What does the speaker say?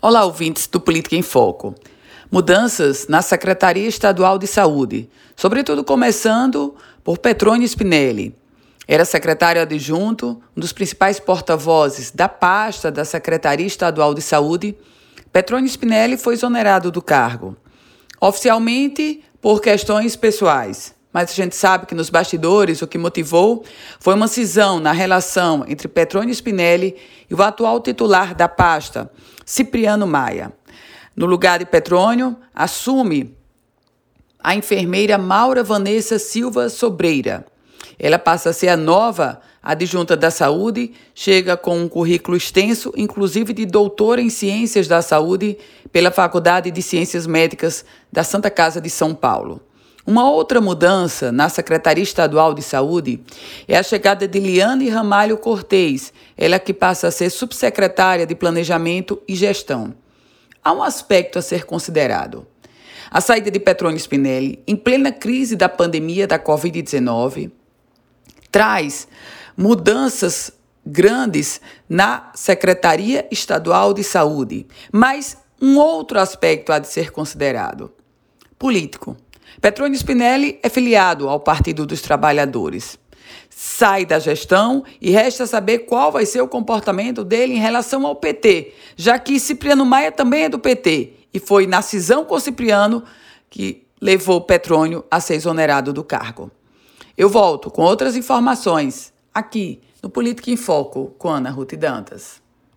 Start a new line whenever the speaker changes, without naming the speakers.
Olá, ouvintes do Política em Foco. Mudanças na Secretaria Estadual de Saúde, sobretudo começando por Petrônio Spinelli. Era secretário adjunto, um dos principais porta-vozes da pasta da Secretaria Estadual de Saúde. Petrônio Spinelli foi exonerado do cargo, oficialmente por questões pessoais. Mas a gente sabe que nos bastidores o que motivou foi uma cisão na relação entre Petrônio Spinelli e o atual titular da pasta, Cipriano Maia. No lugar de Petrônio, assume a enfermeira Maura Vanessa Silva Sobreira. Ela passa a ser a nova adjunta da saúde, chega com um currículo extenso, inclusive de doutora em ciências da saúde pela Faculdade de Ciências Médicas da Santa Casa de São Paulo. Uma outra mudança na Secretaria Estadual de Saúde é a chegada de Liane Ramalho Cortez, ela que passa a ser subsecretária de Planejamento e Gestão. Há um aspecto a ser considerado. A saída de Petrônio Spinelli, em plena crise da pandemia da Covid-19, traz mudanças grandes na Secretaria Estadual de Saúde. Mas um outro aspecto há de ser considerado: político. Petrônio Spinelli é filiado ao Partido dos Trabalhadores. Sai da gestão e resta saber qual vai ser o comportamento dele em relação ao PT, já que Cipriano Maia também é do PT e foi na cisão com Cipriano que levou Petrônio a ser exonerado do cargo. Eu volto com outras informações aqui no Política em Foco com Ana Ruth Dantas.